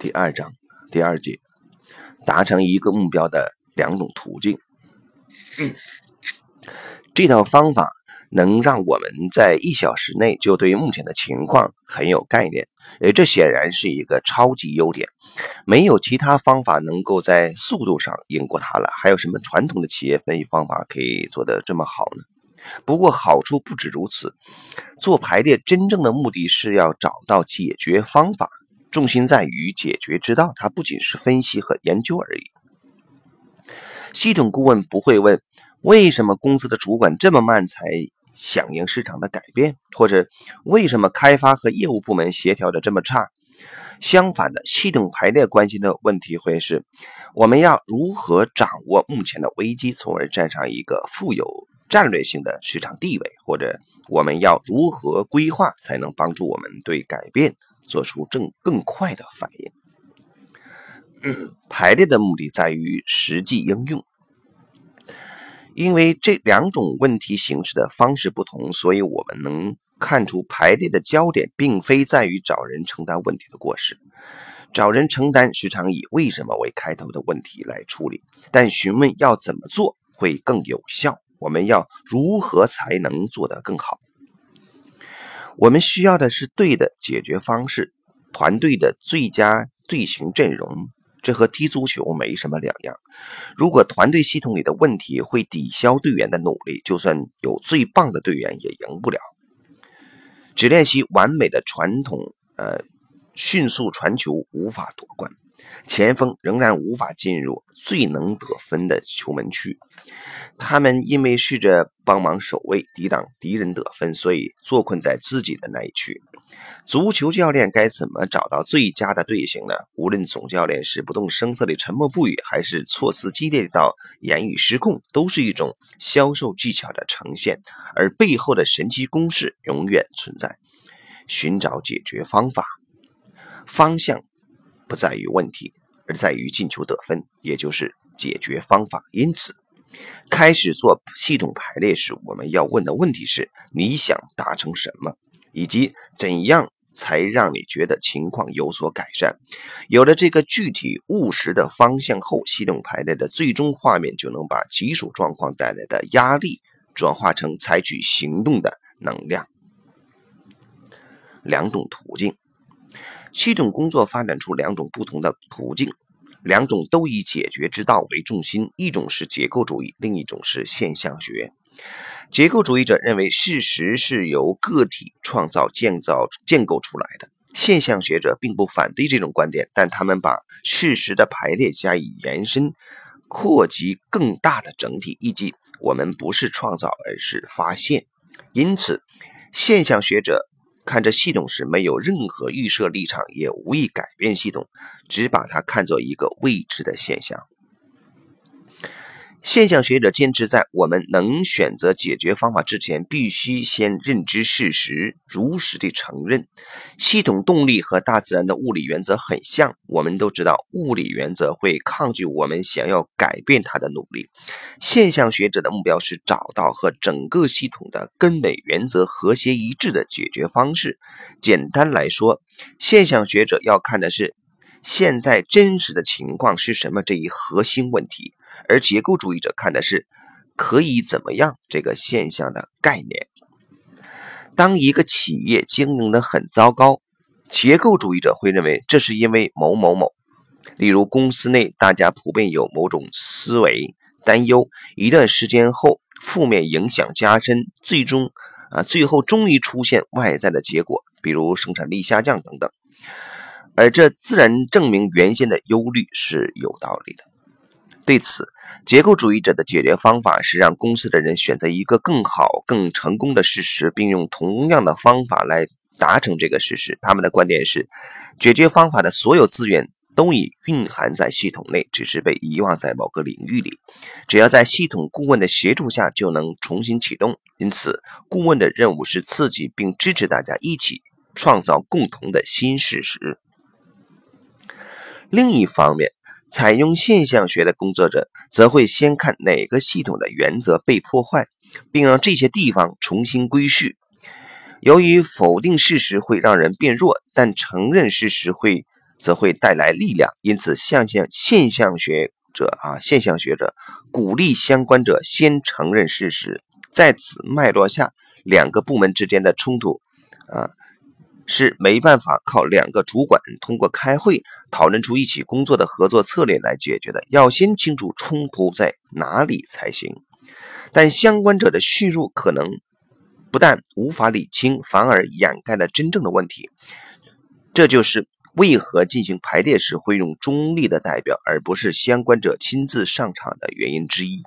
第二章第二节，达成一个目标的两种途径。这套方法能让我们在一小时内就对目前的情况很有概念，而这显然是一个超级优点。没有其他方法能够在速度上赢过它了。还有什么传统的企业分析方法可以做得这么好呢？不过好处不止如此，做排列真正的目的是要找到解决方法，重心在于解决之道。它不仅是分析和研究而已。系统顾问不会问为什么公司的主管这么慢才响应市场的改变，或者为什么开发和业务部门协调的这么差。相反的，系统排列关心的问题会是：我们要如何掌握目前的危机，从而站上一个富有。战略性的市场地位，或者我们要如何规划才能帮助我们对改变做出更更快的反应？排列的目的在于实际应用，因为这两种问题形式的方式不同，所以我们能看出排列的焦点并非在于找人承担问题的过失，找人承担时常以为什么为开头的问题来处理，但询问要怎么做会更有效。我们要如何才能做得更好？我们需要的是对的解决方式，团队的最佳队形阵容，这和踢足球没什么两样。如果团队系统里的问题会抵消队员的努力，就算有最棒的队员也赢不了。只练习完美的传统，呃，迅速传球无法夺冠。前锋仍然无法进入最能得分的球门区，他们因为试着帮忙守卫、抵挡敌人得分，所以坐困在自己的那一区。足球教练该怎么找到最佳的队形呢？无论总教练是不动声色的沉默不语，还是措辞激烈到言语失控，都是一种销售技巧的呈现，而背后的神奇公式永远存在。寻找解决方法，方向。不在于问题，而在于进球得分，也就是解决方法。因此，开始做系统排列时，我们要问的问题是：你想达成什么，以及怎样才让你觉得情况有所改善？有了这个具体务实的方向后，系统排列的最终画面就能把棘手状况带来的压力转化成采取行动的能量。两种途径。系统工作发展出两种不同的途径，两种都以解决之道为重心，一种是结构主义，另一种是现象学。结构主义者认为事实是由个体创造、建造、建构出来的。现象学者并不反对这种观点，但他们把事实的排列加以延伸，扩及更大的整体，以及我们不是创造，而是发现。因此，现象学者。看这系统时没有任何预设立场，也无意改变系统，只把它看作一个未知的现象。现象学者坚持，在我们能选择解决方法之前，必须先认知事实，如实地承认。系统动力和大自然的物理原则很像，我们都知道物理原则会抗拒我们想要改变它的努力。现象学者的目标是找到和整个系统的根本原则和谐一致的解决方式。简单来说，现象学者要看的是现在真实的情况是什么这一核心问题。而结构主义者看的是可以怎么样这个现象的概念。当一个企业经营的很糟糕，结构主义者会认为这是因为某某某。例如，公司内大家普遍有某种思维担忧，一段时间后负面影响加深，最终啊，最后终于出现外在的结果，比如生产力下降等等。而这自然证明原先的忧虑是有道理的。对此，结构主义者的解决方法是让公司的人选择一个更好、更成功的事实，并用同样的方法来达成这个事实。他们的观点是，解决方法的所有资源都已蕴含在系统内，只是被遗忘在某个领域里。只要在系统顾问的协助下，就能重新启动。因此，顾问的任务是刺激并支持大家一起创造共同的新事实。另一方面，采用现象学的工作者则会先看哪个系统的原则被破坏，并让这些地方重新归序。由于否定事实会让人变弱，但承认事实会则会带来力量。因此，现象现象学者啊，现象学者鼓励相关者先承认事实。在此脉络下，两个部门之间的冲突啊，是没办法靠两个主管通过开会讨论出一起工作的合作策略来解决的。要先清楚冲突在哪里才行。但相关者的叙述可能不但无法理清，反而掩盖了真正的问题。这就是为何进行排列时会用中立的代表，而不是相关者亲自上场的原因之一。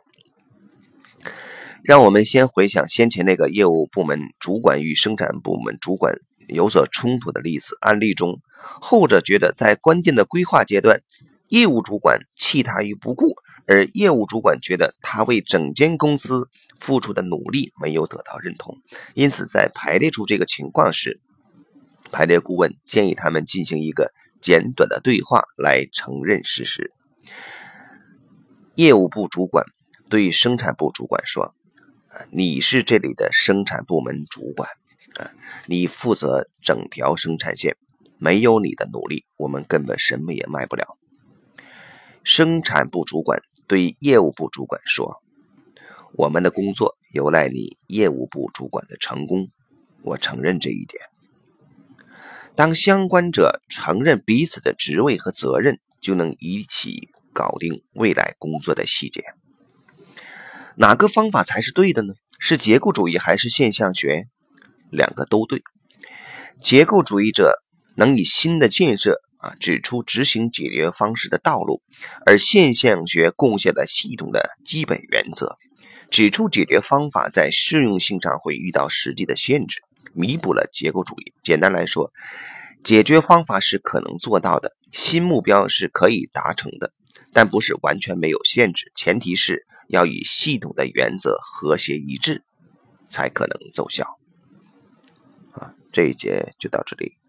让我们先回想先前那个业务部门主管与生产部门主管有所冲突的例子案例中，后者觉得在关键的规划阶段，业务主管弃他于不顾，而业务主管觉得他为整间公司付出的努力没有得到认同，因此在排列出这个情况时，排列顾问建议他们进行一个简短的对话来承认事实。业务部主管对生产部主管说。你是这里的生产部门主管，啊，你负责整条生产线，没有你的努力，我们根本什么也卖不了。生产部主管对业务部主管说：“我们的工作有赖你业务部主管的成功，我承认这一点。”当相关者承认彼此的职位和责任，就能一起搞定未来工作的细节。哪个方法才是对的呢？是结构主义还是现象学？两个都对。结构主义者能以新的建设啊指出执行解决方式的道路，而现象学贡献了系统的基本原则，指出解决方法在适用性上会遇到实际的限制，弥补了结构主义。简单来说，解决方法是可能做到的，新目标是可以达成的，但不是完全没有限制，前提是。要与系统的原则和谐一致，才可能奏效。这一节就到这里。